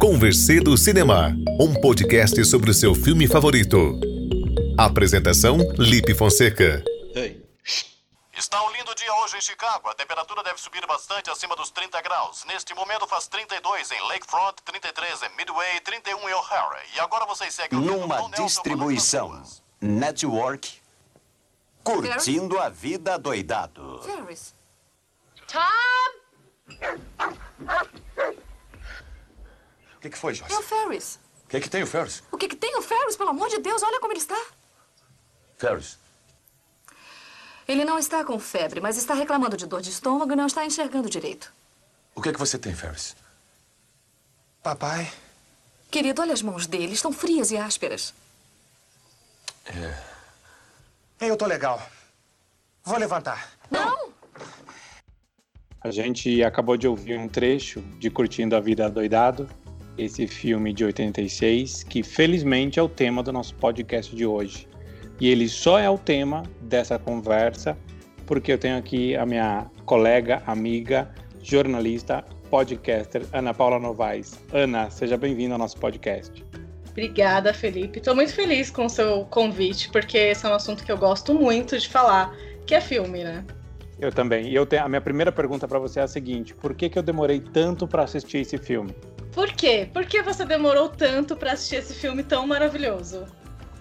Conversê do Cinema, um podcast sobre o seu filme favorito. Apresentação: Lipe Fonseca. Ei. Está um lindo dia hoje em Chicago. A temperatura deve subir bastante acima dos 30 graus. Neste momento faz 32 em Lakefront, 33 em Midway, 31 em O'Hara. E agora vocês seguem o Numa distribuição. Network, curtindo a vida doidado. Ferris. Tom! O que, que foi, Joyce? É o Ferris. O que, que tem o Ferris? O que, que tem o Ferris? Pelo amor de Deus, olha como ele está. Ferris. Ele não está com febre, mas está reclamando de dor de estômago e não está enxergando direito. O que, que você tem, Ferris? Papai, Querido, olha as mãos dele. Estão frias e ásperas. eu tô legal. Vou levantar. Não! A gente acabou de ouvir um trecho de Curtindo a Vida Doidado, esse filme de 86, que felizmente é o tema do nosso podcast de hoje. E ele só é o tema dessa conversa porque eu tenho aqui a minha colega, amiga, jornalista, podcaster, Ana Paula Novaes. Ana, seja bem-vinda ao nosso podcast. Obrigada, Felipe. Estou muito feliz com o seu convite, porque esse é um assunto que eu gosto muito de falar, que é filme, né? Eu também. E eu tenho, a minha primeira pergunta para você é a seguinte: por que, que eu demorei tanto para assistir esse filme? Por quê? Por que você demorou tanto para assistir esse filme tão maravilhoso?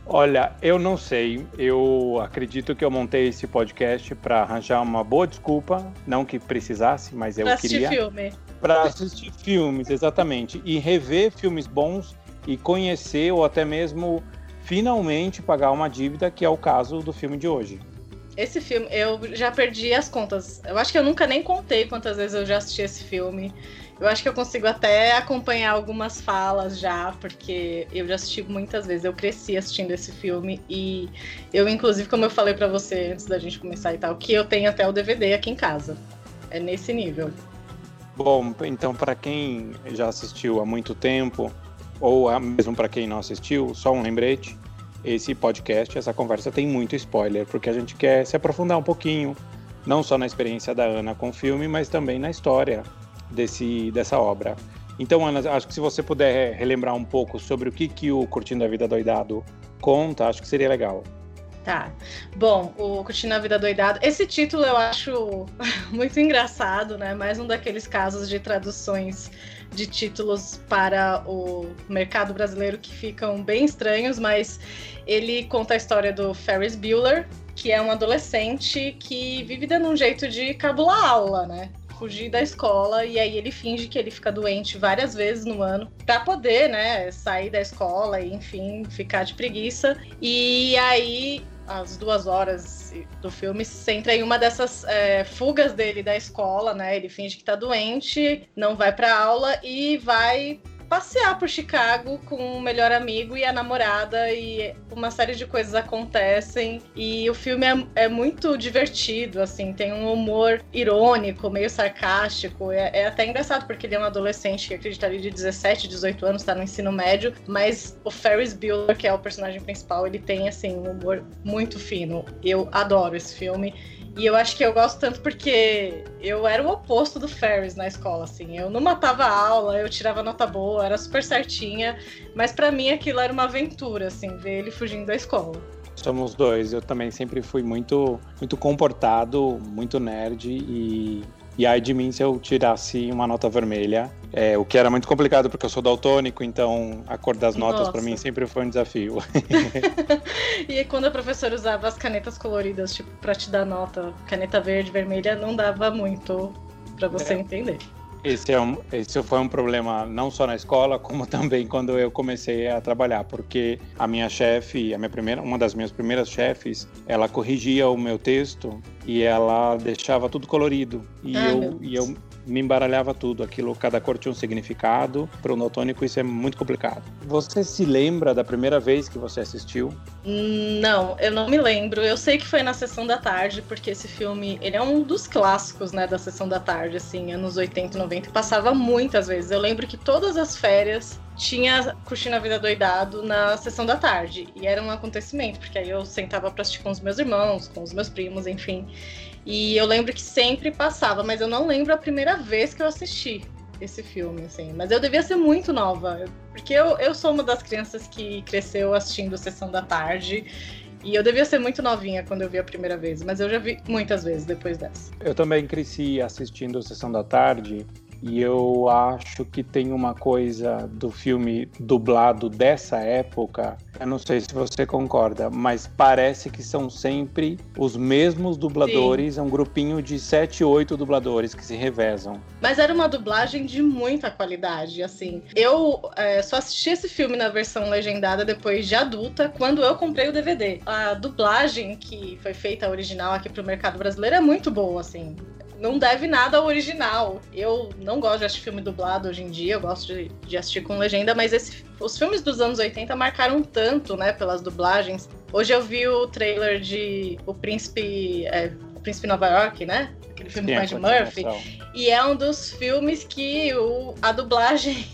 Olha, eu não sei. Eu acredito que eu montei esse podcast para arranjar uma boa desculpa, não que precisasse, mas eu pra assistir queria filme. para assistir filmes, exatamente, e rever filmes bons e conhecer ou até mesmo finalmente pagar uma dívida, que é o caso do filme de hoje. Esse filme, eu já perdi as contas. Eu acho que eu nunca nem contei quantas vezes eu já assisti esse filme. Eu acho que eu consigo até acompanhar algumas falas já, porque eu já assisti muitas vezes. Eu cresci assistindo esse filme e eu, inclusive, como eu falei pra você antes da gente começar e tal, que eu tenho até o DVD aqui em casa. É nesse nível. Bom, então para quem já assistiu há muito tempo, ou mesmo para quem não assistiu, só um lembrete: esse podcast, essa conversa tem muito spoiler, porque a gente quer se aprofundar um pouquinho, não só na experiência da Ana com o filme, mas também na história desse, dessa obra. Então, Ana, acho que se você puder relembrar um pouco sobre o que, que o Curtindo a Vida Doidado conta, acho que seria legal. Tá. Bom, o Curtindo a Vida Doidado. Esse título eu acho muito engraçado, né? Mais um daqueles casos de traduções de títulos para o mercado brasileiro que ficam bem estranhos, mas ele conta a história do Ferris Bueller, que é um adolescente que vive dando um jeito de cabular aula, né? Fugir da escola e aí ele finge que ele fica doente várias vezes no ano para poder, né, sair da escola e enfim ficar de preguiça. E aí às duas horas do filme se centra em uma dessas é, fugas dele da escola, né? Ele finge que tá doente, não vai pra aula e vai passear por Chicago com o melhor amigo e a namorada e uma série de coisas acontecem e o filme é, é muito divertido, assim, tem um humor irônico, meio sarcástico, é, é até engraçado porque ele é um adolescente que acreditaria de 17, 18 anos, tá no ensino médio, mas o Ferris Bueller, que é o personagem principal, ele tem, assim, um humor muito fino. Eu adoro esse filme. E eu acho que eu gosto tanto porque eu era o oposto do Ferris na escola, assim. Eu não matava a aula, eu tirava nota boa, era super certinha. Mas pra mim aquilo era uma aventura, assim, ver ele fugindo da escola. Somos dois. Eu também sempre fui muito, muito comportado, muito nerd e, e ai de mim se eu tirasse uma nota vermelha. É, o que era muito complicado porque eu sou daltônico, então a cor das notas para mim sempre foi um desafio. E aí, quando a professora usava as canetas coloridas, tipo, pra te dar nota, caneta verde, vermelha, não dava muito pra você É. entender. Esse, é um, esse foi um problema não só na escola, como também quando eu comecei a trabalhar, porque a minha chefe, a minha primeira, uma das minhas primeiras chefes, ela corrigia o meu texto e ela deixava tudo colorido. E, meu eu, e eu me embaralhava tudo. Aquilo, cada cor tinha um significado. Para o daltônico isso é muito complicado. Você se lembra da primeira vez que você assistiu? Não, eu não me lembro. Eu sei que foi na sessão da tarde, porque esse filme, ele é um dos clássicos, né, da sessão da tarde, assim, anos 80 e 90, e passava muitas vezes. Eu lembro que todas as férias tinha Curtindo Vida Doidado na sessão da tarde, e era um acontecimento, porque aí eu sentava pra assistir com os meus irmãos, com os meus primos, enfim. E eu lembro que sempre passava, mas eu não lembro a primeira vez que eu assisti. esse filme, assim. Mas eu devia ser muito nova, porque eu, eu sou uma das crianças que cresceu assistindo Sessão da Tarde. E eu devia ser muito novinha quando eu vi a primeira vez, mas eu já vi muitas vezes depois dessa. Eu também cresci assistindo Sessão da Tarde e eu acho que tem uma coisa do filme dublado dessa época, eu não sei se você concorda, mas parece que são sempre os mesmos dubladores, Sim. é um grupinho de sete, oito dubladores que se revezam. Mas era uma dublagem de muita qualidade, assim. Eu é, só assisti esse filme na versão legendada depois de adulta, quando eu comprei o DVD. A dublagem que foi feita original aqui pro mercado brasileiro é muito boa, assim não deve nada ao original. Eu não gosto de assistir filme dublado hoje em dia, eu gosto de, de assistir com legenda, mas esse, os filmes dos anos 80 marcaram tanto, né, pelas dublagens. Hoje eu vi o trailer de O Príncipe, é, o Príncipe Nova York, né? Aquele filme com Ed Murphy. E é um dos filmes que o, a dublagem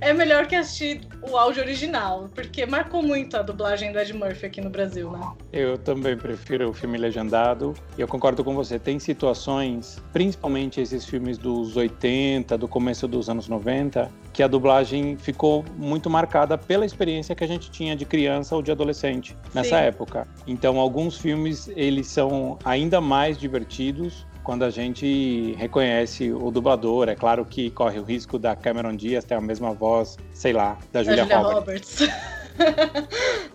é melhor que assistir o áudio original, porque marcou muito a dublagem do Ed Murphy aqui no Brasil, né? Eu também prefiro o filme legendado. E eu concordo com você. Tem situações, principalmente esses filmes dos 80, do começo dos anos 90, que a dublagem ficou muito marcada pela experiência que a gente tinha de criança ou de adolescente nessa Sim. época. Então, alguns filmes eles são ainda mais divertidos quando a gente reconhece o dublador. É claro que corre o risco da Cameron Diaz ter a mesma voz, sei lá, da Julia, Julia Roberts. Roberts.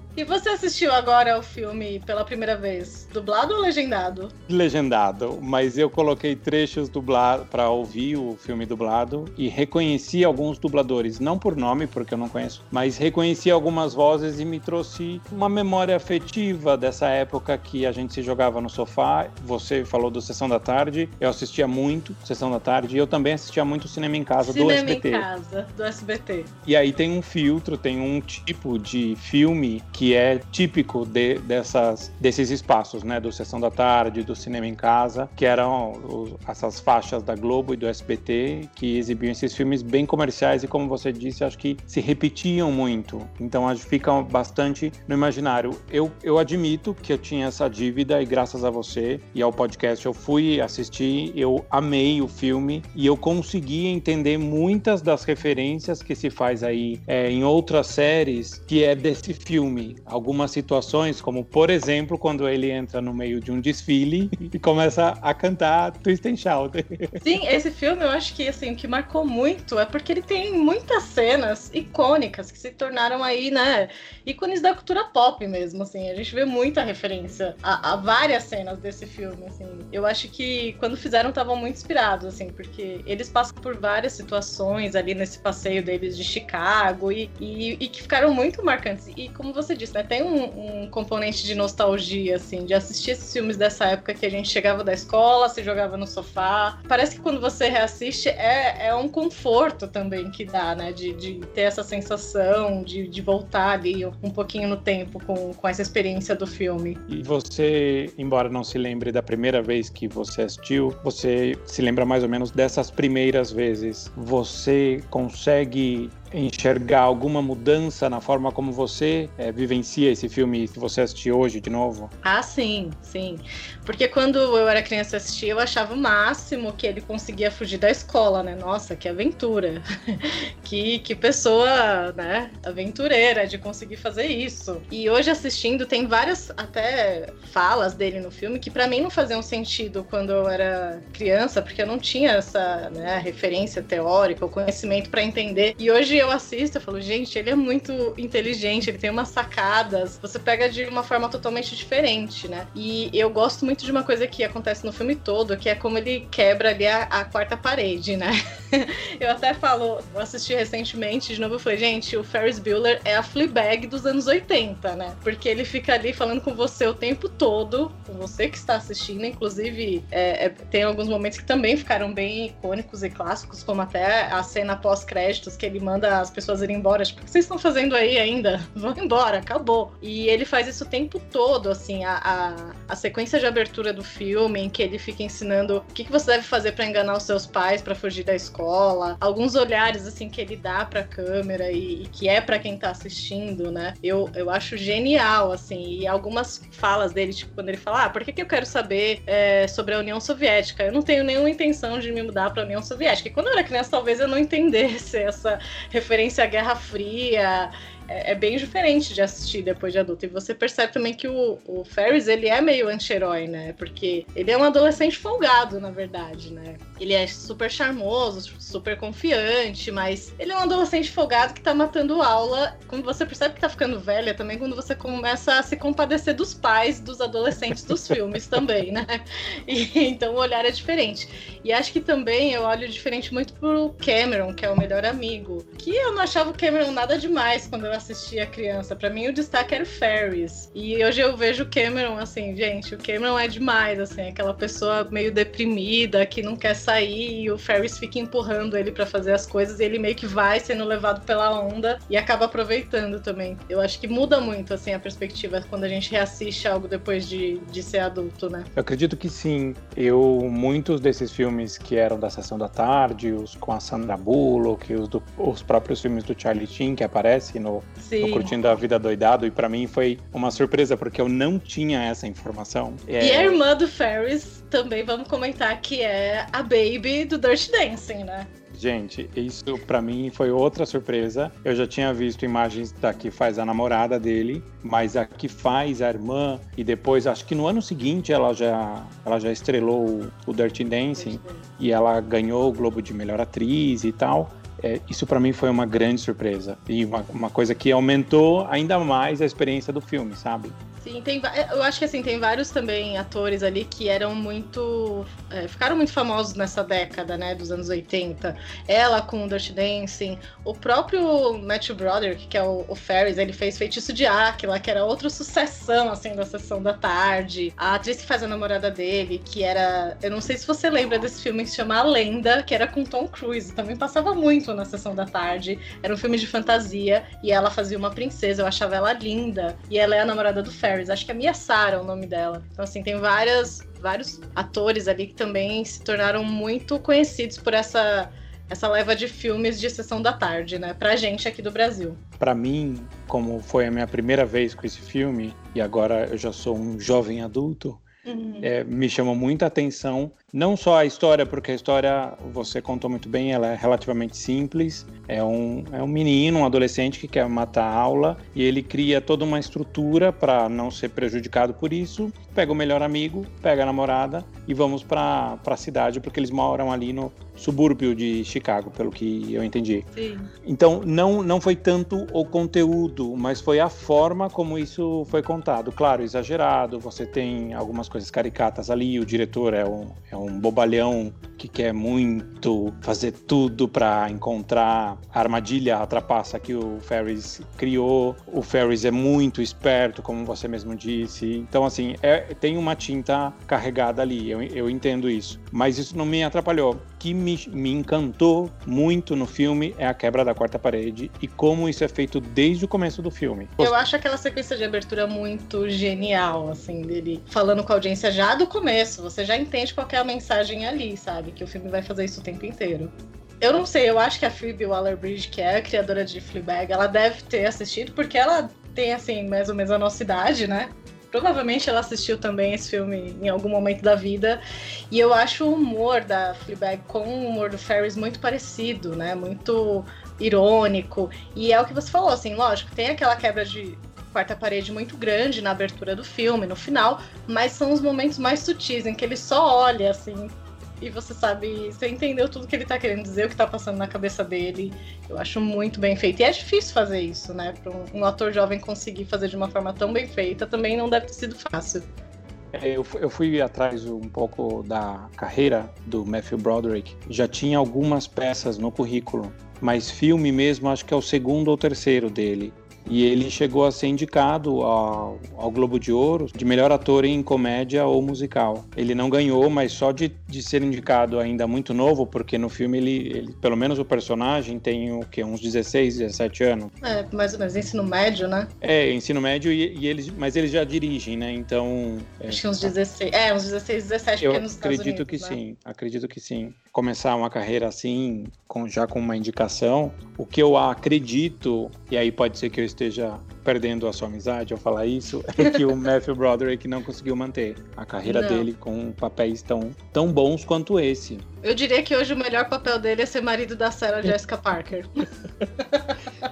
E você assistiu agora o filme pela primeira vez, dublado ou legendado? Legendado, mas eu coloquei trechos dublados para ouvir o filme dublado e reconheci alguns dubladores, não por nome, porque eu não conheço, mas reconheci algumas vozes e me trouxe uma memória afetiva dessa época que a gente se jogava no sofá. Você falou do Sessão da Tarde, eu assistia muito Sessão da Tarde e eu também assistia muito Cinema em Casa Cinema do SBT. Cinema em Casa, do SBT. E aí tem um filtro, tem um tipo de filme que que é típico de, dessas, desses espaços, né, do Sessão da Tarde, do Cinema em Casa, que eram os, essas faixas da Globo e do SBT que exibiam esses filmes bem comerciais e, como você disse, acho que se repetiam muito. Então, acho que ficam bastante no imaginário. Eu, eu admito que eu tinha essa dívida e, graças a você e ao podcast, eu fui assistir, eu amei o filme e eu consegui entender muitas das referências que se faz aí é, em outras séries que é desse filme algumas situações, como por exemplo, quando ele entra no meio de um desfile e começa a cantar Twist and Shout. Sim, esse filme eu acho que assim, o que marcou muito é porque ele tem muitas cenas icônicas que se tornaram aí, né, ícones da cultura pop mesmo, assim. A gente vê muita referência a, a várias cenas desse filme, assim. Eu acho que quando fizeram estavam muito inspirados, assim, porque eles passam por várias situações ali nesse passeio deles de Chicago e, e, e que ficaram muito marcantes. E como você disse, né? Tem um, um, componente de nostalgia, assim, de assistir esses filmes dessa época que a gente chegava da escola, se jogava no sofá. Parece que quando você reassiste é, é um conforto também que dá, né? De, de ter essa sensação de, de voltar ali um pouquinho no tempo com, com essa experiência do filme. E você, embora não se lembre da primeira vez que você assistiu, você se lembra mais ou menos dessas primeiras vezes. Você consegue enxergar alguma mudança na forma como você é, vivencia esse filme se você assistir hoje de novo? Ah, sim, sim. Porque quando eu era criança assistir, eu achava o máximo que ele conseguia fugir da escola, né? Nossa, que aventura. que, que pessoa, né, aventureira de conseguir fazer isso. E hoje assistindo tem várias até falas dele no filme que para mim não faziam sentido quando eu era criança, porque eu não tinha essa, né, referência teórica, o conhecimento para entender. E hoje eu assisto, eu falo, gente, ele é muito inteligente, ele tem umas sacadas. Você pega de uma forma totalmente diferente, né? E eu gosto muito de uma coisa que acontece no filme todo, que é como ele quebra ali a, a quarta parede, né? eu até falo, eu assisti recentemente, de novo, eu falei, gente, o Ferris Bueller é a Fleabag dos anos 80, né? Porque ele fica ali falando com você o tempo todo, com você que está assistindo, inclusive é, é, tem alguns momentos que também ficaram bem icônicos e clássicos, como até a cena pós-créditos que ele manda as pessoas irem embora. Tipo, o que vocês estão fazendo aí ainda? Vão embora, acabou. E ele faz isso o tempo todo, assim, a, a, a sequência de abertura do filme, em que ele fica ensinando o que, que você deve fazer para enganar os seus pais, para fugir da escola, alguns olhares, assim, que ele dá pra câmera e, e que é para quem tá assistindo, né? Eu, eu acho genial, assim, e algumas falas dele, tipo, quando ele fala, ah, por que, que eu quero saber é, sobre a União Soviética? Eu não tenho nenhuma intenção de me mudar pra União Soviética. E quando eu era criança, talvez eu não entendesse essa referência à Guerra Fria, é, é, bem diferente de assistir depois de adulto. E você percebe também que o, o Ferris, ele é meio anti-herói, né? Porque ele é um adolescente folgado, na verdade, né? Ele é super charmoso, super confiante, mas ele é um adolescente folgado que tá matando aula. Quando você percebe que tá ficando velha, também quando você começa a se compadecer dos pais dos adolescentes dos filmes também, né? E, então o olhar é diferente. E acho que também eu olho diferente muito pro Cameron, que é o melhor amigo. Que eu não achava o Cameron nada demais quando eu assistia criança. Para mim o destaque era o Ferris. E hoje eu vejo o Cameron assim, gente, o Cameron é demais, assim, aquela pessoa meio deprimida que não quer sair e o Ferris fica empurrando ele para fazer as coisas e ele meio que vai sendo levado pela onda e acaba aproveitando também. Eu acho que muda muito assim a perspectiva quando a gente reassiste algo depois de, de ser adulto, né? Eu acredito que sim. Eu muitos desses filmes que eram da sessão da tarde, os com a Sandra Bullock, os, do, os próprios filmes do Charlie Sheen que aparece no Sim. Tô curtindo a vida doidado e para mim foi uma surpresa porque eu não tinha essa informação. É... E a irmã do Ferris também vamos comentar que é a Baby do Dirty Dancing, né? Gente, isso para mim foi outra surpresa. Eu já tinha visto imagens da que faz a namorada dele, mas a que faz a irmã e depois acho que no ano seguinte ela já ela já estrelou o, o Dirty Dancing e ela ganhou o Globo de melhor atriz e tal. É, isso para mim foi uma grande surpresa e uma, uma coisa que aumentou ainda mais a experiência do filme, sabe? Sim, tem, eu acho que assim, tem vários também atores ali que eram muito. É, ficaram muito famosos nessa década, né? Dos anos 80. Ela com o Dirty Dancing. O próprio Matthew Broderick, que é o, o Ferris, ele fez Feitiço de Áquila, que era outra sucessão, assim, da sessão da tarde. A atriz que faz a namorada dele, que era. Eu não sei se você lembra desse filme que se chama A Lenda, que era com Tom Cruise. Também passava muito na sessão da tarde. Era um filme de fantasia e ela fazia uma princesa. Eu achava ela linda. E ela é a namorada do Ferris. Acho que é Mia Sara o nome dela. Então, assim, tem várias, vários atores ali que também se tornaram muito conhecidos por essa essa leva de filmes de sessão da tarde, né? Pra gente aqui do Brasil. Para mim, como foi a minha primeira vez com esse filme, e agora eu já sou um jovem adulto, uhum. é, me chamou muita atenção não só a história, porque a história, você contou muito bem, ela é relativamente simples. É um, é um menino, um adolescente que quer matar a aula e ele cria toda uma estrutura para não ser prejudicado por isso. Pega o melhor amigo, pega a namorada e vamos para a cidade, porque eles moram ali no subúrbio de Chicago, pelo que eu entendi. Sim. Então, não, não foi tanto o conteúdo, mas foi a forma como isso foi contado. Claro, exagerado, você tem algumas coisas caricatas ali, o diretor é um, é um um bobalhão que quer muito fazer tudo para encontrar a armadilha, a trapaça que o Ferris criou. O Ferris é muito esperto, como você mesmo disse. Então, assim, é, tem uma tinta carregada ali, eu, eu entendo isso. Mas isso não me atrapalhou. Que me, me encantou muito no filme é a quebra da quarta parede e como isso é feito desde o começo do filme. Eu acho aquela sequência de abertura muito genial, assim, dele falando com a audiência já do começo. Você já entende qual é a mensagem ali, sabe? Que o filme vai fazer isso o tempo inteiro. Eu não sei, eu acho que a Phoebe Waller-Bridge, que é a criadora de Fleabag, ela deve ter assistido, porque ela tem, assim, mais ou menos a nossa idade, né? Provavelmente ela assistiu também esse filme em algum momento da vida. E eu acho o humor da Fleabag com o humor do Ferris muito parecido, né? Muito irônico. E é o que você falou, assim, lógico, tem aquela quebra de quarta parede muito grande na abertura do filme, no final, mas são os momentos mais sutis em que ele só olha assim e você sabe, você entendeu tudo que ele tá querendo dizer, o que tá passando na cabeça dele. Eu acho muito bem feito. E é difícil fazer isso, né? Para um, um, ator jovem conseguir fazer de uma forma tão bem feita, também não deve ter sido fácil. É, eu, eu fui atrás um pouco da carreira do Matthew Broderick. Já tinha algumas peças no currículo, mas filme mesmo acho que é o segundo ou terceiro dele. E ele chegou a ser indicado ao, ao, Globo de Ouro de melhor ator em comédia ou musical. Ele não ganhou, mas só de, de ser indicado ainda muito novo, porque no filme ele, ele pelo menos o personagem tem o que uns 16, 17 anos. É, mais ou menos ensino médio, né? É, ensino médio e, e eles, mas eles já dirigem, né? Então, é, acho que uns 16, é, uns 16, 17 Eu nos acredito Unidos, que né? sim, acredito que sim. Começar uma carreira assim, com, já com uma indicação, o que eu acredito, e aí pode ser que eu esteja perdendo a sua amizade ao falar isso, é que o Matthew Broderick não conseguiu manter a carreira Não. dele com papéis tão, tão bons quanto esse. Eu diria que hoje o melhor papel dele é ser marido da Sarah Jessica Parker.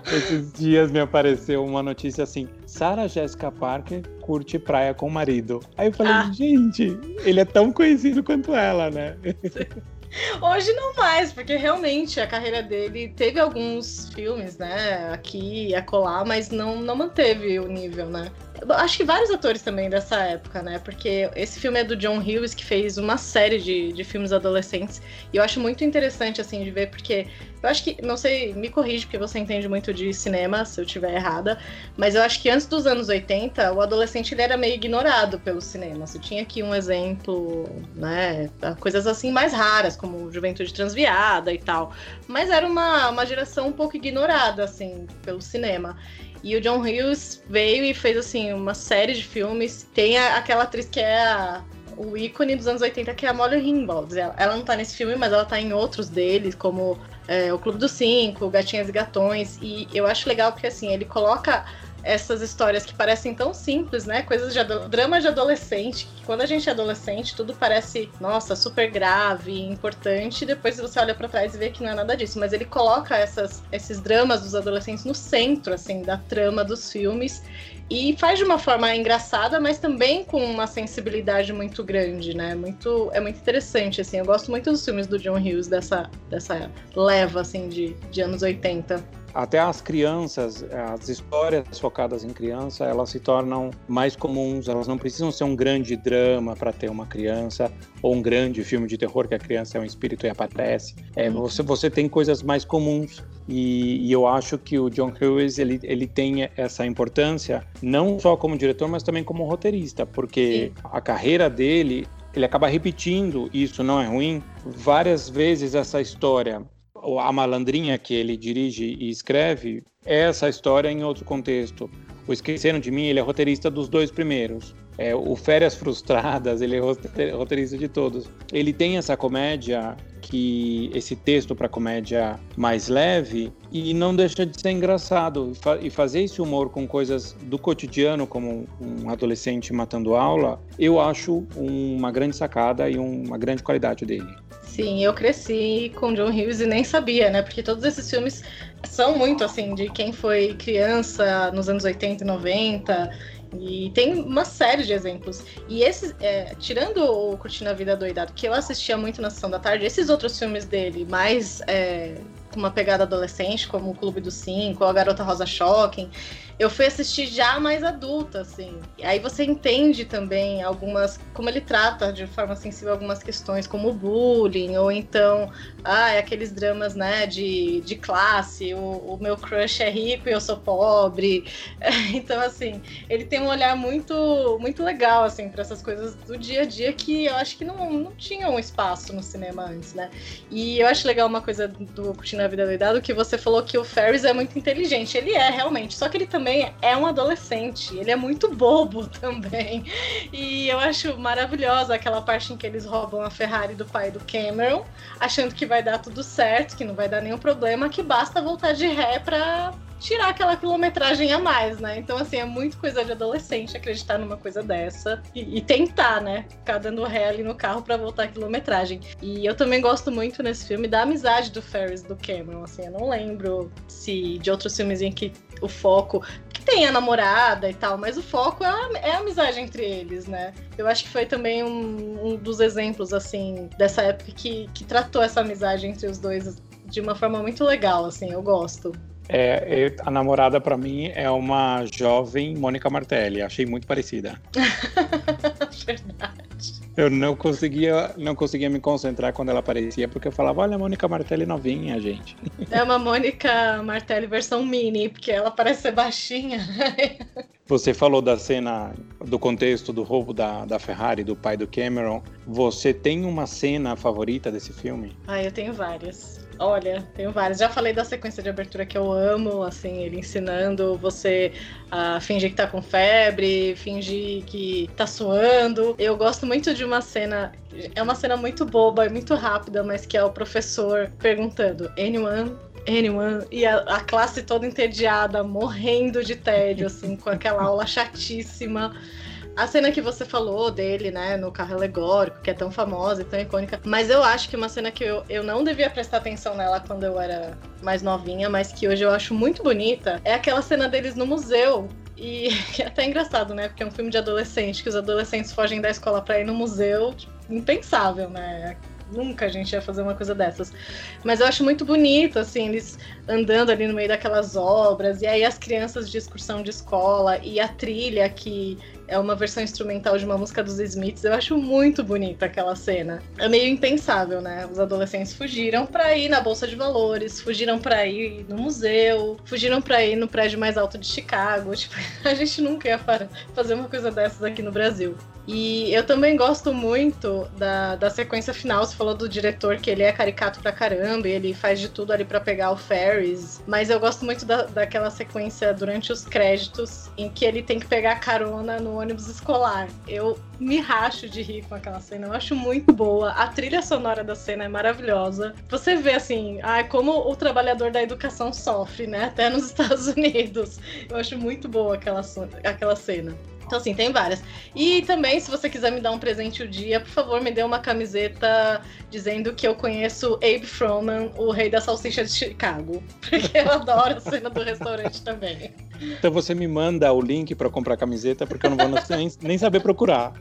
Esses dias me apareceu uma notícia assim: Sarah Jessica Parker curte praia com o marido. Aí eu falei, Ah. gente, ele é tão conhecido quanto ela, né? Hoje não mais, porque realmente a carreira dele teve alguns filmes, né, aqui e acolá, mas não, não manteve o nível, né. Acho que vários atores também dessa época, né, porque esse filme é do John Hughes, que fez uma série de, de filmes adolescentes, e eu acho muito interessante, assim, de ver, porque eu acho que, não sei, me corrige, porque você entende muito de cinema, se eu estiver errada, mas eu acho que antes dos anos 80, o adolescente ele era meio ignorado pelo cinema. Você tinha aqui um exemplo, né? Coisas assim mais raras, como Juventude Transviada e tal. Mas era uma, uma geração um pouco ignorada, assim, pelo cinema. E o John Hughes veio e fez, assim, uma série de filmes. Tem a- aquela atriz que é a- o ícone dos anos 80, que é a Molly Ringwald. Ela, ela não tá nesse filme, mas ela tá em outros deles, como é, o Clube dos Cinco, Gatinhas e Gatões. E eu acho legal porque, assim, ele coloca essas histórias que parecem tão simples, né? Coisas de ado- drama de adolescente, que quando a gente é adolescente, tudo parece, nossa, super grave, importante, e depois você olha pra trás e vê que não é nada disso. Mas ele coloca essas, esses dramas dos adolescentes no centro, assim, da trama dos filmes. E faz de uma forma engraçada, mas também com uma sensibilidade muito grande, né? Muito, é muito interessante, assim. Eu gosto muito dos filmes do John Hughes, dessa, dessa leva, assim, de, de anos 80. Até as crianças, as histórias focadas em criança, elas se tornam mais comuns. Elas não precisam ser um grande drama para ter uma criança ou um grande filme de terror que a criança é um espírito e aparece. É, você, você tem coisas mais comuns e, e eu acho que o John Hughes ele, ele tem essa importância não só como diretor, mas também como roteirista, porque a carreira dele ele acaba repetindo isso não é ruim várias vezes essa história a malandrinha que ele dirige e escreve é essa história em outro contexto. O Esqueceram de Mim, ele é roteirista dos dois primeiros. É, o Férias Frustradas, ele é rote- roteirista de todos. Ele tem essa comédia que esse texto para comédia mais leve e não deixa de ser engraçado e fazer esse humor com coisas do cotidiano como um adolescente matando aula eu acho uma grande sacada e uma grande qualidade dele Sim, eu cresci com John Hughes e nem sabia, né? Porque todos esses filmes são muito assim de quem foi criança nos anos 80 e 90. E tem uma série de exemplos. E esses, é, tirando o Curtindo a Vida Doidado, que eu assistia muito na sessão da tarde, esses outros filmes dele, mais é, com uma pegada adolescente, como o Clube dos Cinco, a Garota Rosa Shocking, eu fui assistir já mais adulta, assim. E aí você entende também algumas. como ele trata de forma sensível algumas questões, como o bullying, ou então, ah, é aqueles dramas, né, de, de classe, o, o meu crush é rico e eu sou pobre. Então, assim, ele tem um olhar muito, muito legal, assim, para essas coisas do dia a dia que eu acho que não, não tinham espaço no cinema antes, né? E eu acho legal uma coisa do Curtindo a Vida Doidado, que você falou que o Ferris é muito inteligente. Ele é, realmente. Só que ele também é um adolescente. Ele é muito bobo também. E eu acho maravilhosa aquela parte em que eles roubam a Ferrari do pai do Cameron, achando que vai dar tudo certo, que não vai dar nenhum problema, que basta voltar de ré pra tirar aquela quilometragem a mais, né? Então, assim, é muito coisa de adolescente acreditar numa coisa dessa e, e tentar, né? Ficar dando ré ali no carro pra voltar a quilometragem. E eu também gosto muito nesse filme da amizade do Ferris do Cameron, assim, eu não lembro se de outros filmes em que o foco que tem a namorada e tal, mas o foco é a, é a amizade entre eles, né? Eu acho que foi também um, um dos exemplos, assim, dessa época que, que tratou essa amizade entre os dois de uma forma muito legal, assim, eu gosto. É, a namorada pra mim é uma jovem Mônica Martelli. Achei muito parecida. Verdade. Eu não conseguia, não conseguia me concentrar quando ela aparecia, porque eu falava, olha a Mônica Martelli novinha, gente. É uma Mônica Martelli versão mini, porque ela parece ser baixinha. Você falou da cena, do contexto do roubo da, da Ferrari, do pai do Cameron. Você tem uma cena favorita desse filme? Ah, eu tenho várias. Olha, tenho várias. Já falei da sequência de abertura que eu amo, assim, ele ensinando você a fingir que tá com febre, fingir que tá suando. Eu gosto muito de uma cena, é uma cena muito boba e muito rápida, mas que é o professor perguntando: Anyone? Anyone? E a, a classe toda entediada, morrendo de tédio, assim, com aquela aula chatíssima. A cena que você falou dele, né, no carro alegórico, que é tão famosa e tão icônica, mas eu acho que uma cena que eu, eu não devia prestar atenção nela quando eu era mais novinha, mas que hoje eu acho muito bonita, é aquela cena deles no museu. E é até engraçado, né? Porque é um filme de adolescente, que os adolescentes fogem da escola pra ir no museu, tipo, impensável, né? nunca a gente ia fazer uma coisa dessas. Mas eu acho muito bonito, assim, eles andando ali no meio daquelas obras, e aí as crianças de excursão de escola, e a trilha que é uma versão instrumental de uma música dos Smiths. Eu acho muito bonita aquela cena. É meio impensável, né? Os adolescentes fugiram para ir na bolsa de valores, fugiram para ir no museu, fugiram para ir no prédio mais alto de Chicago. Tipo, a gente nunca ia fazer uma coisa dessas aqui no Brasil. E eu também gosto muito da, da sequência final. Você falou do diretor que ele é caricato pra caramba e ele faz de tudo ali para pegar o Ferris. Mas eu gosto muito da, daquela sequência durante os créditos em que ele tem que pegar carona no ônibus escolar. Eu me racho de rir com aquela cena. Eu acho muito boa. A trilha sonora da cena é maravilhosa. Você vê assim, ah, como o trabalhador da educação sofre, né? Até nos Estados Unidos. Eu acho muito boa aquela, aquela cena. Então, assim, tem várias. E também, se você quiser me dar um presente o dia, por favor, me dê uma camiseta dizendo que eu conheço Abe Froman, o rei da salsicha de Chicago. Porque eu adoro a cena do restaurante também. Então você me manda o link para comprar camiseta, porque eu não vou nem, nem saber procurar.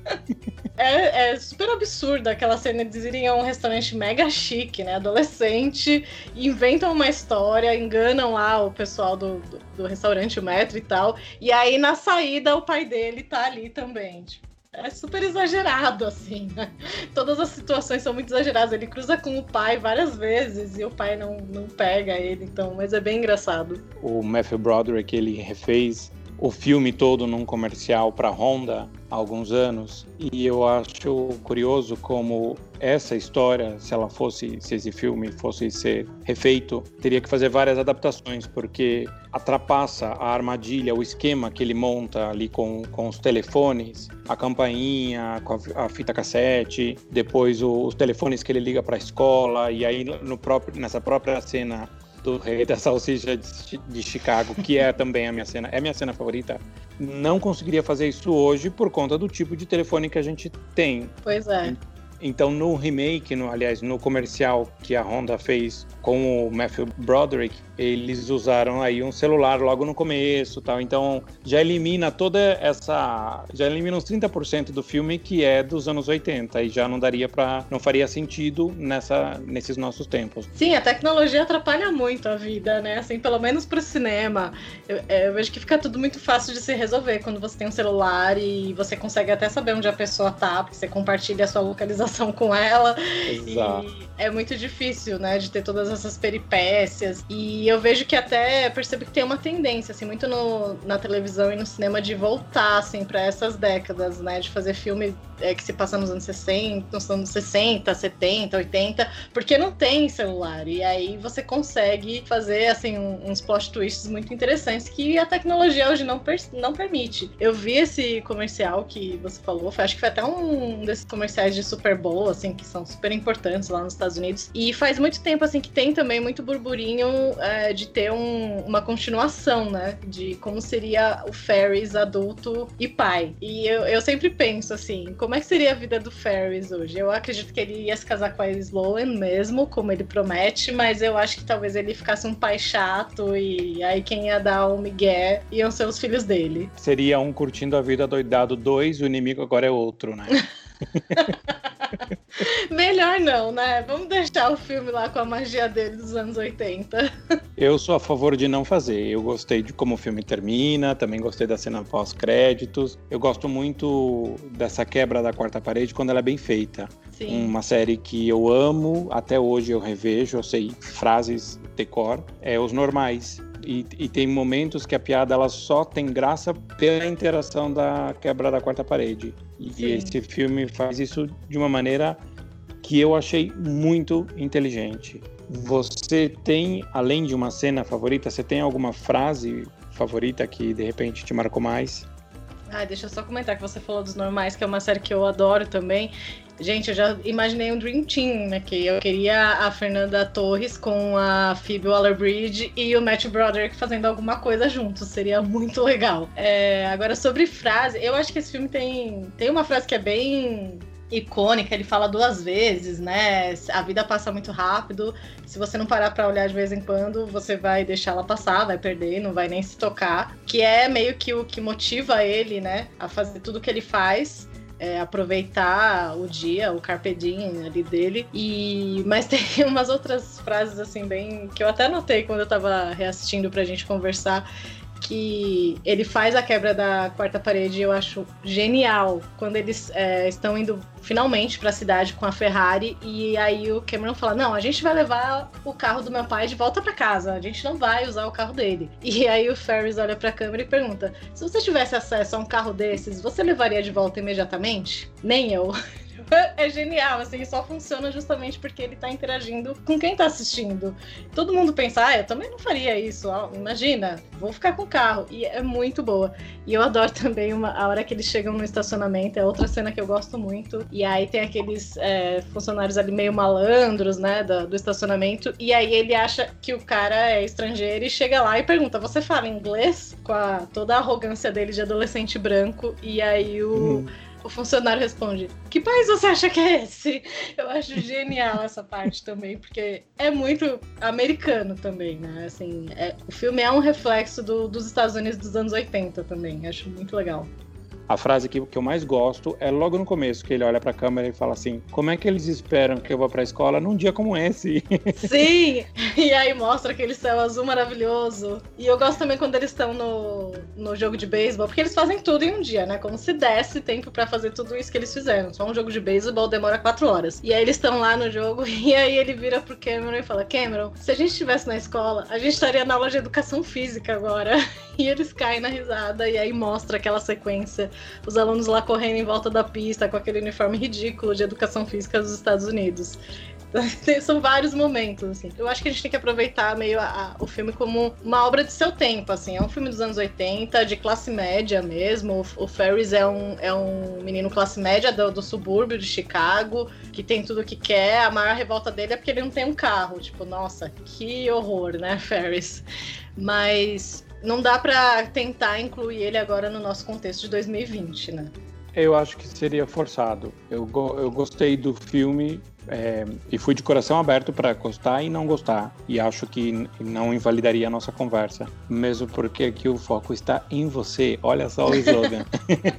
É, é, super absurdo aquela cena de irem a um restaurante mega chique, né? Adolescente, inventam uma história, enganam lá o pessoal do, do, do restaurante, o metro e tal. E aí na saída o pai dele tá ali também. Tipo, é super exagerado, assim, né? Todas as situações são muito exageradas. Ele cruza com o pai várias vezes e o pai não, não pega ele, então, mas é bem engraçado. O Matthew Broderick, ele refez o filme todo num comercial para Honda há alguns anos. E eu acho curioso como essa história, se ela fosse, se esse filme fosse ser refeito, teria que fazer várias adaptações porque atrapassa a armadilha, o esquema que ele monta ali com, com os telefones, a campainha, com a, a fita cassete, depois o, os telefones que ele liga para a escola e aí no próprio, nessa própria cena do Rei da Salsicha de, Chicago, que é também a minha cena, é minha cena favorita, não conseguiria fazer isso hoje por conta do tipo de telefone que a gente tem. Pois é. Então, no remake, no, aliás, no comercial que a Honda fez com o Matthew Broderick, eles usaram aí um celular logo no começo, tal. Então, já elimina toda essa, já elimina uns 30% do filme que é dos anos 80 e já não daria para, não faria sentido nessa nesses nossos tempos. Sim, a tecnologia atrapalha muito a vida, né? Assim, pelo menos pro cinema. Eu, é, eu vejo que fica tudo muito fácil de se resolver quando você tem um celular e você consegue até saber onde a pessoa tá, porque você compartilha a sua localização com ela. Exato. E é muito difícil, né, de ter todas essas peripécias. E eu vejo que até percebo que tem uma tendência, assim, muito no, na televisão e no cinema de voltar, assim, para essas décadas, né, de fazer filme é, que se passa nos anos 60, nos anos 60, 70, 80, porque não tem celular. E aí você consegue fazer, assim, uns plot twists muito interessantes que a tecnologia hoje não, não permite. Eu vi esse comercial que você falou, acho que foi até um desses comerciais de Super Bowl, assim, que são super importantes lá nos Estados Unidos. E faz muito tempo, assim, que tem também muito burburinho é, de ter um, uma continuação, né? De como seria o Ferris adulto e pai. E eu, eu sempre penso, assim, como é que seria a vida do Ferris hoje? Eu acredito que ele ia se casar com a Sloan mesmo, como ele promete, mas eu acho que talvez ele ficasse um pai chato e aí quem ia dar o Miguel iam ser os filhos dele. Seria um curtindo a vida doidado dois, o inimigo agora é outro, né? Melhor não, né? Vamos deixar o filme lá com a magia dele dos anos 80. Eu sou a favor de não fazer. Eu gostei de como o filme termina, também gostei da cena pós-créditos. Eu gosto muito dessa quebra da quarta parede quando ela é bem feita. Sim. Uma série que eu amo, até hoje eu revejo, eu sei frases decor, é Os Normais. E, e, tem momentos que a piada ela só tem graça pela interação da quebra da quarta parede. E Sim. esse filme faz isso de uma maneira que eu achei muito inteligente. Você tem, além de uma cena favorita, você tem alguma frase favorita que de repente te marcou mais? Ai, deixa eu só comentar que você falou dos normais, que é uma série que eu adoro também. Gente, eu já imaginei um Dream Team, né? Que eu queria a Fernanda Torres com a Phoebe Waller-Bridge e o Matt Broderick fazendo alguma coisa juntos. Seria muito legal. É, agora, sobre frase, eu acho que esse filme tem, tem uma frase que é bem icônica, ele fala duas vezes, né? A vida passa muito rápido. Se você não parar para olhar de vez em quando, você vai deixar ela passar, vai perder, não vai nem se tocar. Que é meio que o que motiva ele, né, a fazer tudo que ele faz. É, aproveitar o dia, o carpe ali dele. E mas tem umas outras frases assim bem que eu até notei quando eu tava reassistindo pra gente conversar que ele faz a quebra da quarta parede, eu acho genial. Quando eles é, estão indo finalmente para a cidade com a Ferrari e aí o Cameron fala: "Não, a gente vai levar o carro do meu pai de volta para casa. A gente não vai usar o carro dele". E aí o Ferris olha para a câmera e pergunta: "Se você tivesse acesso a um carro desses, você levaria de volta imediatamente?". Nem eu. É genial, assim, só funciona justamente porque ele tá interagindo com quem tá assistindo. Todo mundo pensa, ah, eu também não faria isso, ó, imagina, vou ficar com o carro. E é muito boa. E eu adoro também uma, a hora que eles chegam no estacionamento, é outra cena que eu gosto muito. E aí tem aqueles é, funcionários ali meio malandros, né, do, do, estacionamento. E aí ele acha que o cara é estrangeiro e chega lá e pergunta: Você fala inglês? Com a, toda a arrogância dele de adolescente branco. E aí o. Hum o funcionário responde: Que país você acha que é esse? Eu acho genial essa parte também, porque é muito americano também, né? Assim, é, o filme é um reflexo do, dos Estados Unidos dos anos 80 também. Acho muito legal. A frase que, que eu mais gosto é logo no começo, que ele olha pra câmera e fala assim: Como é que eles esperam que eu vá pra escola num dia como esse? Sim! E aí mostra aquele céu azul maravilhoso. E eu gosto também quando eles estão no, no jogo de beisebol, porque eles fazem tudo em um dia, né? Como se desse tempo para fazer tudo isso que eles fizeram. Só um jogo de beisebol demora quatro horas. E aí eles estão lá no jogo, e aí ele vira pro Cameron e fala: Cameron, se a gente estivesse na escola, a gente estaria na aula de educação física agora. E eles caem na risada, e aí mostra aquela sequência os alunos lá correndo em volta da pista com aquele uniforme ridículo de educação física dos Estados Unidos. São vários momentos, assim. Eu acho que a gente tem que aproveitar meio a, a, o filme como uma obra de seu tempo, assim. É um filme dos anos 80, de classe média mesmo. O, o Ferris é um, é um menino classe média do, do subúrbio de Chicago, que tem tudo o que quer. A maior revolta dele é porque ele não tem um carro. Tipo, nossa, que horror, né, Ferris? Mas não dá para tentar incluir ele agora no nosso contexto de 2020, né? Eu acho que seria forçado. Eu, eu gostei do filme é, e fui de coração aberto para gostar e não gostar. E acho que não invalidaria a nossa conversa. Mesmo porque aqui o foco está em você. Olha só o slogan.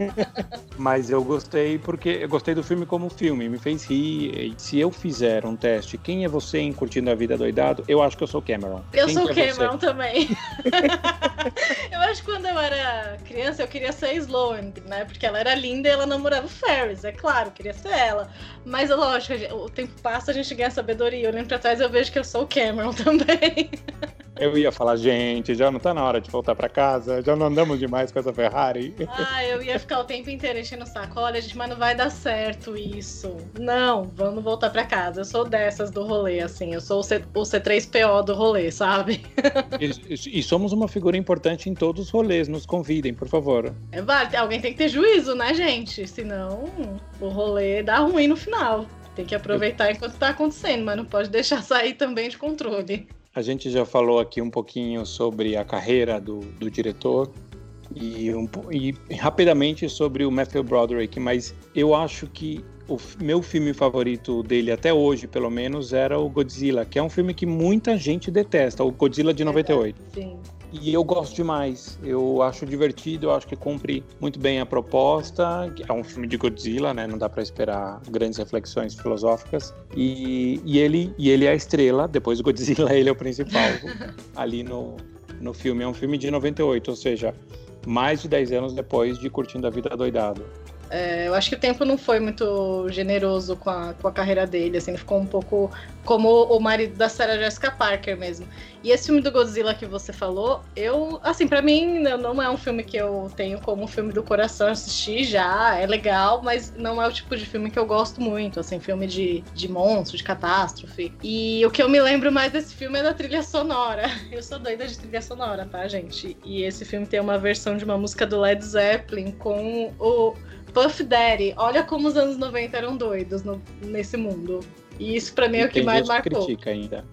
Mas eu gostei porque eu gostei do filme como filme. Me fez rir. E se eu fizer um teste, quem é você em Curtindo a Vida Doidado? Eu acho que eu sou Cameron. Eu quem sou que é Cameron você? também. eu acho que quando eu era criança eu queria ser Sloane, né? Porque ela era linda e ela namorava o Ferris, é claro, eu queria ser ela. Mas lógico, o tempo passa, a gente ganha sabedoria. Olhando pra trás, eu vejo que eu sou o Cameron também. Eu ia falar, gente, já não tá na hora de voltar para casa, já não andamos demais com essa Ferrari. Ah, eu ia ficar o tempo inteiro enchendo o saco. Olha, gente, mas não vai dar certo isso. Não, vamos voltar para casa. Eu sou dessas do rolê, assim. Eu sou o, C, o C3PO do rolê, sabe? E, e, somos uma figura importante em todos os rolês. Nos convidem, por favor. É vale, alguém tem que ter juízo, né, gente? Senão o rolê dá ruim no final. Tem que aproveitar enquanto tá acontecendo, mas não pode deixar sair também de controle. A gente já falou aqui um pouquinho sobre a carreira do, do diretor e, um, e rapidamente sobre o Matthew Broderick, mas eu acho que o meu filme favorito dele até hoje, pelo menos, era o Godzilla, que é um filme que muita gente detesta, o Godzilla de 98. Sim. E eu gosto demais. Eu acho divertido, eu acho que cumpre muito bem a proposta. É um filme de Godzilla, né? Não dá para esperar grandes reflexões filosóficas. E, e, ele, e ele é a estrela, depois do Godzilla, ele é o principal ali no, no filme. É um filme de 98, ou seja, mais de 10 anos depois de Curtindo a Vida Doidado. É, eu acho que o tempo não foi muito generoso com a, com a carreira dele, assim, ele ficou um pouco como o marido da Sarah Jessica Parker mesmo. E esse filme do Godzilla que você falou, eu, assim, para mim não é um filme que eu tenho como um filme do coração assistir já, é legal, mas não é o tipo de filme que eu gosto muito, assim, filme de, de monstro, de catástrofe. E o que eu me lembro mais desse filme é da trilha sonora. Eu sou doida de trilha sonora, tá, gente? E esse filme tem uma versão de uma música do Led Zeppelin com o Puff Daddy, olha como os anos 90 eram doidos no, nesse mundo. E isso pra mim é o que mais marcou. critica ainda.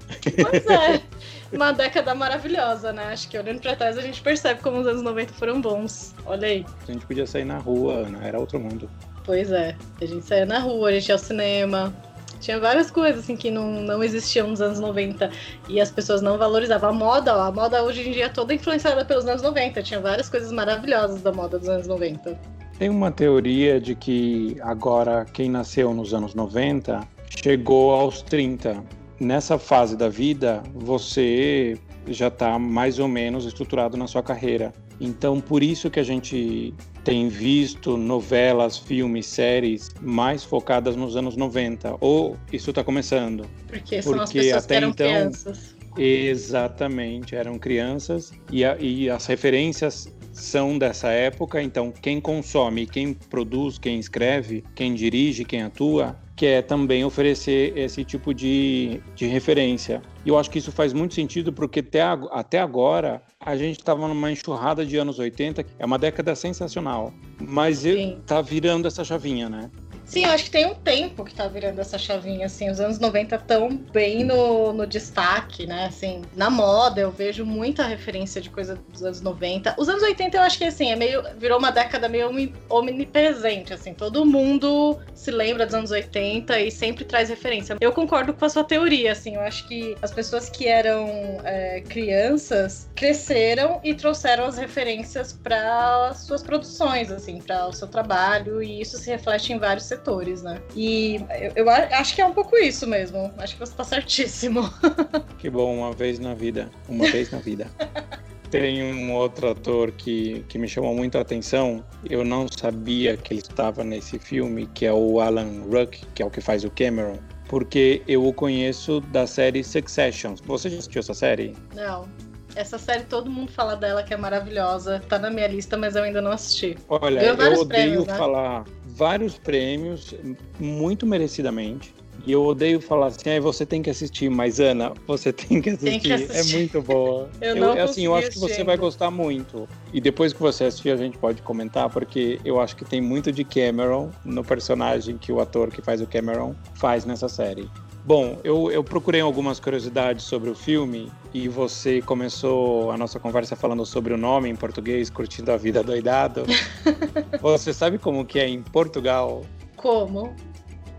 Pois é. Uma década maravilhosa, né? Acho que olhando pra trás a gente percebe como os anos 90 foram bons. Olha aí. A gente podia sair na rua, Ana, era outro mundo. Pois é. A gente saía na rua, a gente ia ao cinema. Tinha várias coisas assim que não, não existiam nos anos 90 e as pessoas não valorizavam. A moda, ó, a moda hoje em dia é toda influenciada pelos anos 90. Tinha várias coisas maravilhosas da moda dos anos 90. Tem uma teoria de que agora quem nasceu nos anos 90 chegou aos 30. Nessa fase da vida, você já está mais ou menos estruturado na sua carreira. Então, por isso que a gente tem visto novelas, filmes, séries mais focadas nos anos 90. Ou isso está começando. Porque são Porque as pessoas até que eram então, crianças. Exatamente, eram crianças e, a, e as referências são dessa época, então quem consome, quem produz, quem escreve, quem dirige, quem atua, quer também oferecer esse tipo de, de referência. E eu acho que isso faz muito sentido porque até, até agora a gente estava numa enxurrada de anos 80, é uma década sensacional, mas está virando essa chavinha, né? Sim, eu acho que tem um tempo que tá virando essa chavinha, assim, os anos 90 tão bem no, no destaque, né, assim, na moda eu vejo muita referência de coisa dos anos 90. Os anos 80 eu acho que, assim, é meio, virou uma década meio omnipresente, assim, todo mundo se lembra dos anos 80 e sempre traz referência. Eu concordo com a sua teoria, assim, eu acho que as pessoas que eram é, crianças cresceram e trouxeram as referências para suas produções, assim, para o seu trabalho, e isso se reflete em vários setores, né? E eu, eu acho que é um pouco isso mesmo. Acho que você tá certíssimo. Que bom, uma vez na vida. Uma vez na vida. Tem um outro ator que, que me chamou muito a atenção. Eu não sabia que ele estava nesse filme, que é o Alan Ruck, que é o que faz o Cameron. Porque eu o conheço da série Succession. Você já assistiu essa série? Não. Essa série todo mundo fala dela que é maravilhosa. Tá na minha lista, mas eu ainda não assisti. Olha, eu odeio prêmios, né? falar vários prêmios, muito merecidamente. E eu odeio falar assim, ah, você tem que assistir, mas Ana, você tem que assistir. Tem que assistir. É muito boa. eu, eu não assim, eu acho que você vai gostar muito. E depois que você assistir, a gente pode comentar, porque eu acho que tem muito de Cameron no personagem que o ator que faz o Cameron faz nessa série. Bom, eu, eu procurei algumas curiosidades sobre o filme e você começou a nossa conversa falando sobre o nome em português, Curtindo a Vida Doidado. você sabe como que é em Portugal? Como?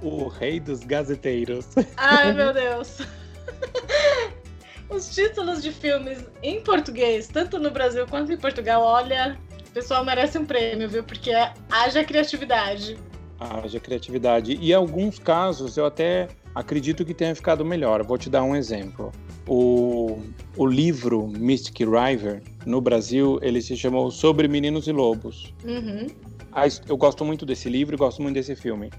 O Rei dos Gazeteiros. Ai, meu Deus. Os títulos de filmes em português, tanto no Brasil quanto em Portugal, olha, o pessoal merece um prêmio, viu? Porque haja criatividade. Haja criatividade. E em alguns casos eu até acredito que tenha ficado melhor. Vou te dar um exemplo. O, o livro Mystic River, no Brasil, ele se chamou Sobre Meninos e Lobos. Uhum. Eu gosto muito desse livro e gosto muito desse filme.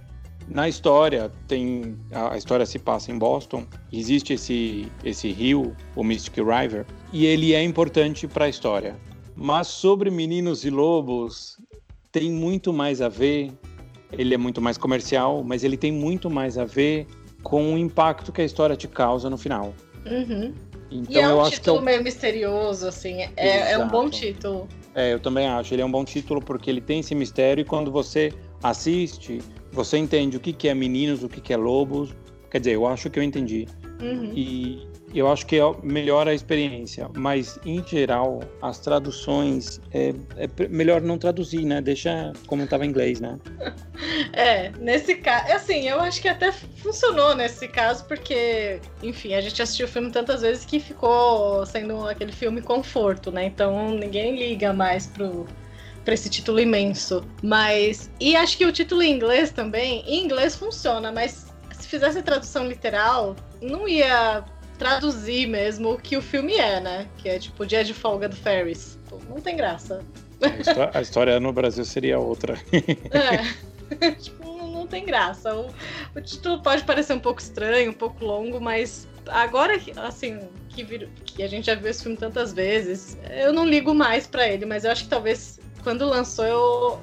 Na história, tem a história se passa em Boston, existe esse, esse rio, o Mystic River, e ele é importante para a história. Mas sobre Meninos e Lobos, tem muito mais a ver ele é muito mais comercial, mas ele tem muito mais a ver com o impacto que a história te causa no final. Uhum. Então, e é um título é meio misterioso, assim. É, é, um bom título. É, eu também acho. Ele é um bom título porque ele tem esse mistério e quando você assiste, você entende o que, que é meninos, o que, que é lobos. Quer dizer, eu acho que eu entendi. Uhum. E, eu acho que é melhora a experiência, mas em geral as traduções é, é melhor não traduzir, né? Deixa como estava em inglês, né? É, nesse caso, assim, eu acho que até funcionou nesse caso, porque, enfim, a gente assistiu o filme tantas vezes que ficou sendo aquele filme conforto, né? Então ninguém liga mais pro, pra esse título imenso. Mas. E acho que o título em inglês também, em inglês funciona, mas se fizesse tradução literal, não ia traduzir mesmo o que o filme é, né? Que é tipo o dia de folga do Ferris. Não tem graça. A história no Brasil seria outra. é. tipo, não tem graça. O, o, título pode parecer um pouco estranho, um pouco longo, mas agora, assim, que, vir, que a gente já viu esse filme tantas vezes, eu não ligo mais para ele, mas eu acho que talvez quando lançou eu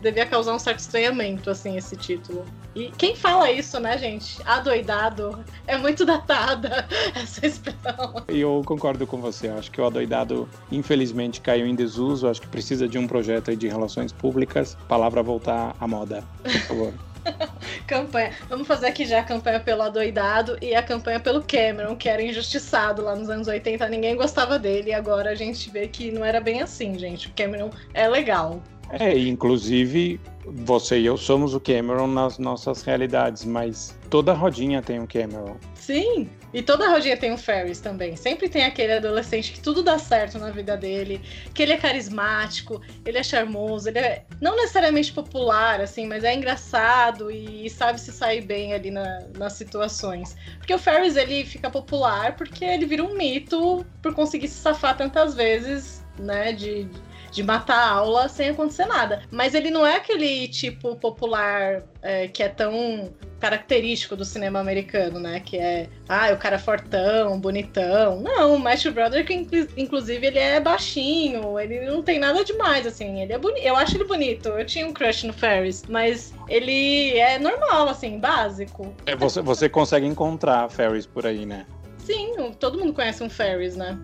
devia causar um certo estranhamento, assim, esse título. E quem fala isso, né, gente? Adoidado é muito datada essa expressão. Eu concordo com você. Acho que o adoidado, infelizmente, caiu em desuso. Acho que precisa de um projeto de relações públicas. Palavra voltar à moda, por favor. campanha. Vamos fazer aqui já a campanha pelo adoidado e a campanha pelo Cameron, que era injustiçado lá nos anos 80. Ninguém gostava dele e agora a gente vê que não era bem assim, gente. O Cameron é legal. É, inclusive você e eu somos o Cameron nas nossas realidades, mas toda rodinha tem um Cameron. Sim, e toda rodinha tem um Ferris também. Sempre tem aquele adolescente que tudo dá certo na vida dele, que ele é carismático, ele é charmoso, ele é não necessariamente popular, assim, mas é engraçado e sabe se sair bem ali na, nas situações. Porque o Ferris, ele fica popular porque ele vira um mito por conseguir se safar tantas vezes, né, de de matar a aula sem acontecer nada. Mas ele não é aquele tipo popular é, que é tão característico do cinema americano, né? Que é, ah, o cara fortão, bonitão. Não, o Matthew Broderick, inclusive, ele é baixinho, ele não tem nada demais, assim. Ele é bonito. Eu acho ele bonito. Eu tinha um crush no Ferris, mas ele é normal, assim, básico. É, você, você consegue encontrar Ferris por aí, né? Sim, todo mundo conhece um Ferris, né?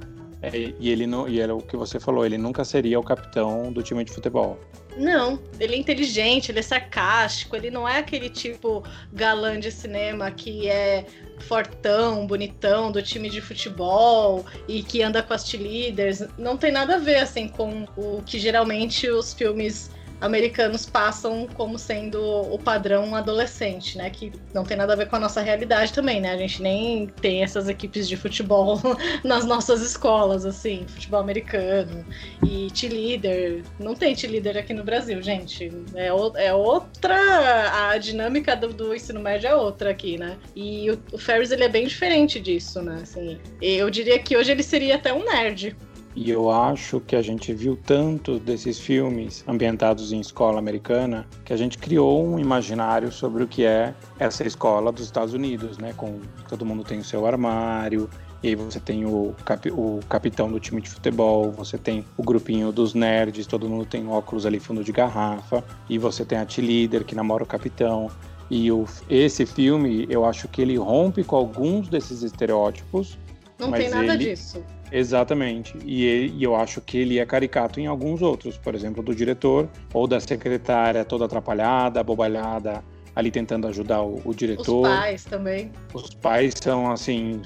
É, e ele não, e era o que você falou, ele nunca seria o capitão do time de futebol. Não, ele é inteligente, ele é sarcástico, ele não é aquele tipo galã de cinema que é fortão, bonitão do time de futebol e que anda com as cheerleaders. Não tem nada a ver assim com o que geralmente os filmes americanos passam como sendo o padrão adolescente, né? Que não tem nada a ver com a nossa realidade também, né? A gente nem tem essas equipes de futebol nas nossas escolas, assim, futebol americano e cheerleader. Não tem cheerleader aqui no Brasil, gente. É, é outra. A dinâmica do, do, ensino médio é outra aqui, né? E o, o Ferris, ele é bem diferente disso, né? Assim, eu diria que hoje ele seria até um nerd, e eu acho que a gente viu tanto desses filmes ambientados em escola americana que a gente criou um imaginário sobre o que é essa escola dos Estados Unidos, né? Com todo mundo tem o seu armário, e aí você tem o, cap, o capitão do time de futebol, você tem o grupinho dos nerds, todo mundo tem óculos ali fundo de garrafa, e você tem a T-Leader que namora o capitão. E o, esse filme, eu acho que ele rompe com alguns desses estereótipos. Não tem nada ele, disso. Exatamente. E, e, eu acho que ele é caricato em alguns outros, por exemplo, do diretor ou da secretária toda atrapalhada, abobalhada, ali tentando ajudar o, o diretor. Os pais também. Os pais são assim.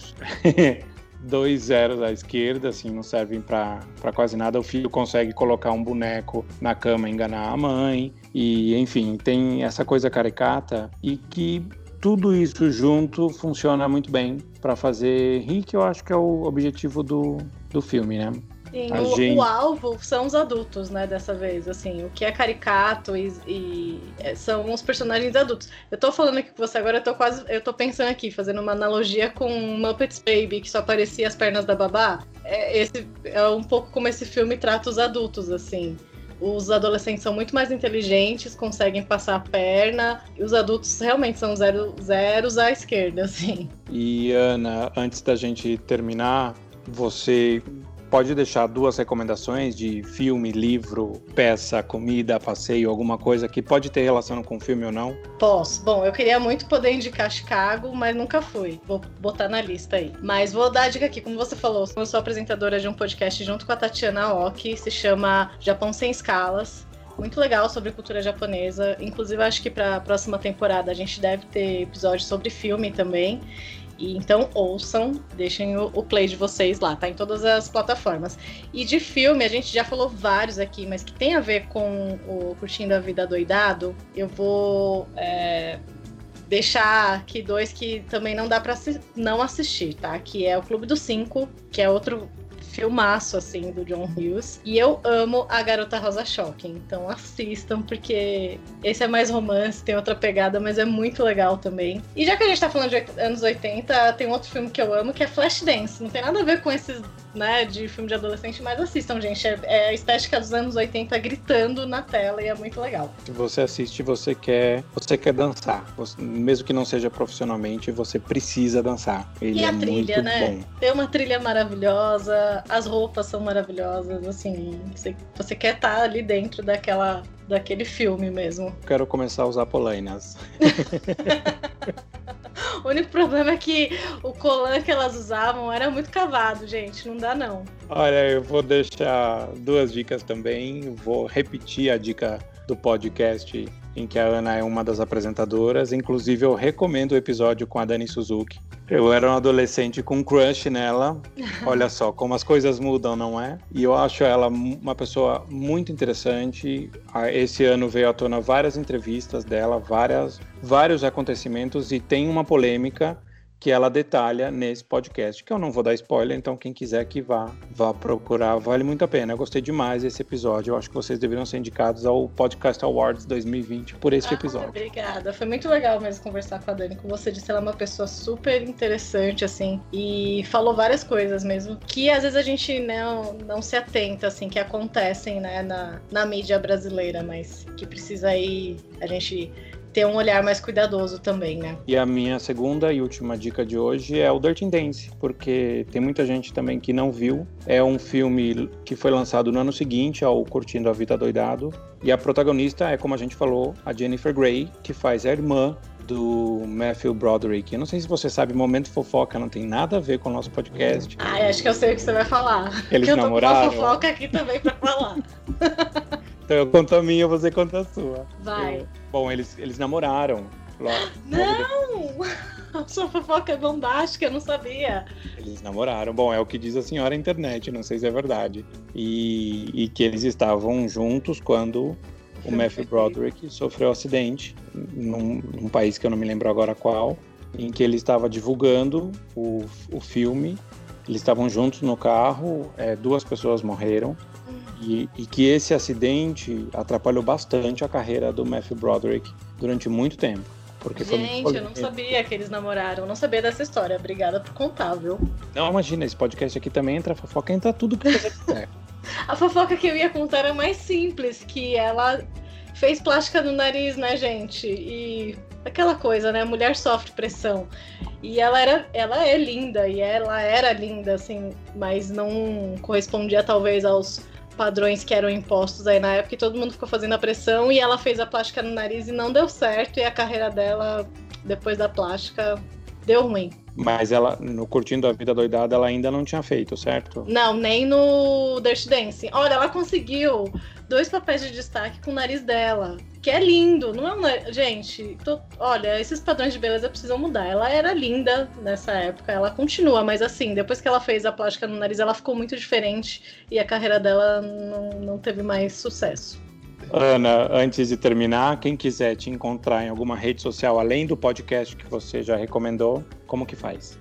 dois zeros à esquerda, assim, não servem para quase nada. O filho consegue colocar um boneco na cama e enganar a mãe. E, enfim, tem essa coisa caricata e que tudo isso junto funciona muito bem para fazer rir, que eu acho que é o objetivo do, do filme, né? Sim, o, gente... o, alvo são os adultos, né, dessa vez, assim, o que é caricato e, e, é, são os personagens adultos. Eu tô falando aqui com você agora, eu tô quase, eu tô pensando aqui, fazendo uma analogia com Muppets Baby, que só aparecia as pernas da babá. É, esse, é um pouco como esse filme trata os adultos, assim os adolescentes são muito mais inteligentes, conseguem passar a perna, e os adultos realmente são zero, zeros à esquerda, assim. E Ana, antes da gente terminar, você pode deixar duas recomendações de filme, livro, peça, comida, passeio, alguma coisa que pode ter relação com o filme ou não? Posso. Bom, eu queria muito poder indicar Chicago, mas nunca fui. Vou botar na lista aí. Mas vou dar a dica aqui. Como você falou, eu sou apresentadora de um podcast junto com a Tatiana Oki, se chama Japão Sem Escalas muito legal sobre cultura japonesa. Inclusive, acho que para a próxima temporada a gente deve ter episódios sobre filme também. E então ouçam, deixem o, o, play de vocês lá, tá em todas as plataformas. E de filme, a gente já falou vários aqui, mas que tem a ver com o Curtindo a Vida Doidado, eu vou é, deixar aqui dois que também não dá para não assistir, tá? Que é o Clube dos Cinco, que é outro filmaço, assim, do John Hughes. E eu amo a Garota Rosa Shocking. Então assistam, porque esse é mais romance, tem outra pegada, mas é muito legal também. E já que a gente tá falando de anos 80, tem um outro filme que eu amo, que é Flashdance. Não tem nada a ver com esses, né, de filme de adolescente, mas assistam, gente. É, é a estética dos anos 80 gritando na tela e é muito legal. Se você assiste, você quer, você quer dançar. Você, mesmo que não seja profissionalmente, você precisa dançar. Ele e a é trilha, né? Bom. Tem uma trilha maravilhosa, as roupas são maravilhosas, assim, você, você quer estar tá ali dentro daquela, daquele filme mesmo. Quero começar a usar polainas. o único problema é que o colan que elas usavam era muito cavado, gente, não dá não. Olha, eu vou deixar duas dicas também, vou repetir a dica do podcast em que a Ana é uma das apresentadoras. Inclusive, eu recomendo o episódio com a Dani Suzuki. Eu era um adolescente com um crush nela. Olha só como as coisas mudam, não é? E eu acho ela uma pessoa muito interessante. Esse ano veio à tona várias entrevistas dela, várias, vários acontecimentos e tem uma polêmica que ela detalha nesse podcast, que eu não vou dar spoiler, então quem quiser que vá, vá procurar, vale muito a pena. Eu gostei demais desse episódio, eu acho que vocês deveriam ser indicados ao Podcast Awards 2020 por esse ah, episódio. Obrigada, foi muito legal mesmo conversar com a Dani, como você disse, ela é uma pessoa super interessante, assim, e falou várias coisas mesmo, que às vezes a gente não, não se atenta, assim, que acontecem, né, na, na mídia brasileira, mas que precisa aí a gente ter um olhar mais cuidadoso também, né? E a minha segunda e última dica de hoje é o Dirty Dance, porque tem muita gente também que não viu. É um filme que foi lançado no ano seguinte ao Curtindo a Vida Doidado. E a protagonista é, como a gente falou, a Jennifer Grey, que faz a irmã do Matthew Broderick. Eu não sei se você sabe, Momento Fofoca não tem nada a ver com o nosso podcast. Ah, acho que eu sei o que você vai falar. Eles eu namoraram? Eu tô com fofoca aqui também pra falar. então eu conto a minha, você conta a sua. Vai. Eu... Bom, eles, eles namoraram. Logo, não! A sua fofoca é bombástica, eu não sabia. Eles namoraram. Bom, é o que diz a senhora internet, não sei se é verdade. E, e que eles estavam juntos quando o Matthew Broderick sofreu um acidente num, num, país que eu não me lembro agora qual, em que ele estava divulgando o, o filme. Eles estavam juntos no carro, é, duas pessoas morreram. E, e, que esse acidente atrapalhou bastante a carreira do Matthew Broderick durante muito tempo. Porque Gente, eu não sabia que eles namoraram, não sabia dessa história. Obrigada por contar, viu? Não, imagina, esse podcast aqui também entra fofoca, entra tudo que você quiser. a fofoca que eu ia contar era mais simples, que ela fez plástica no nariz, né, gente? E aquela coisa, né? Mulher sofre pressão. E ela era, ela é linda e ela era linda, assim, mas não correspondia talvez aos padrões que eram impostos aí na época e todo mundo ficou fazendo a pressão e ela fez a plástica no nariz e não deu certo e a carreira dela depois da plástica deu ruim. Mas ela, no Curtindo a Vida Doidada, ela ainda não tinha feito, certo? Não, nem no Dirty Dancing. Olha, ela conseguiu dois papéis de destaque com o nariz dela. Que é lindo, não é um nariz... Gente, tô... olha, esses padrões de beleza precisam mudar. Ela era linda nessa época, ela continua, mas assim, depois que ela fez a plástica no nariz, ela ficou muito diferente e a carreira dela não, não teve mais sucesso. Ana, antes de terminar, quem quiser te encontrar em alguma rede social, além do podcast que você já recomendou, como que faz?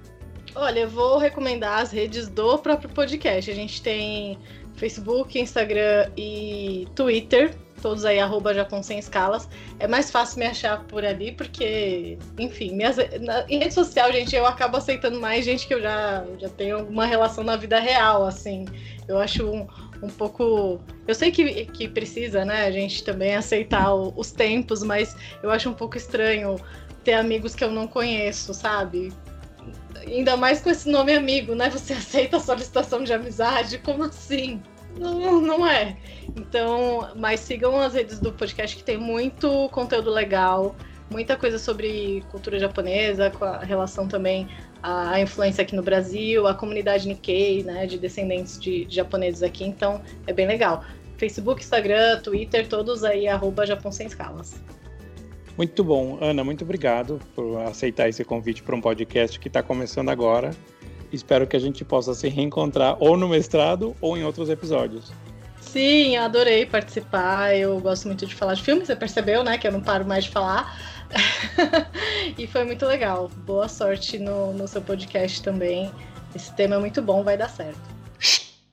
Olha, eu vou recomendar as redes do próprio podcast. A gente tem Facebook, Instagram e Twitter, todos aí, arroba Japão Sem Escalas. É mais fácil me achar por ali, porque, enfim, minhas, na, em rede social, gente, eu acabo aceitando mais gente que eu já, já tenho alguma relação na vida real, assim. Eu acho um, um pouco. Eu sei que, que precisa, né, a gente também aceitar o, os tempos, mas eu acho um pouco estranho ter amigos que eu não conheço, sabe? Ainda mais com esse nome amigo, né? Você aceita a solicitação de amizade? Como assim? Não, não é. Então, mas sigam as redes do podcast que tem muito conteúdo legal, muita coisa sobre cultura japonesa, com a relação também à influência aqui no Brasil, a comunidade Nikkei, né, de descendentes de, japoneses aqui, então é bem legal. Facebook, Instagram, Twitter, todos aí, arroba Japão Sem Escalas. Muito bom. Ana, muito obrigado por aceitar esse convite para um podcast que está começando agora. Espero que a gente possa se reencontrar ou no mestrado ou em outros episódios. Sim, eu adorei participar. Eu gosto muito de falar de filmes, você percebeu, né? Que eu não paro mais de falar. e foi muito legal. Boa sorte no, no seu podcast também. Esse tema é muito bom, vai dar certo.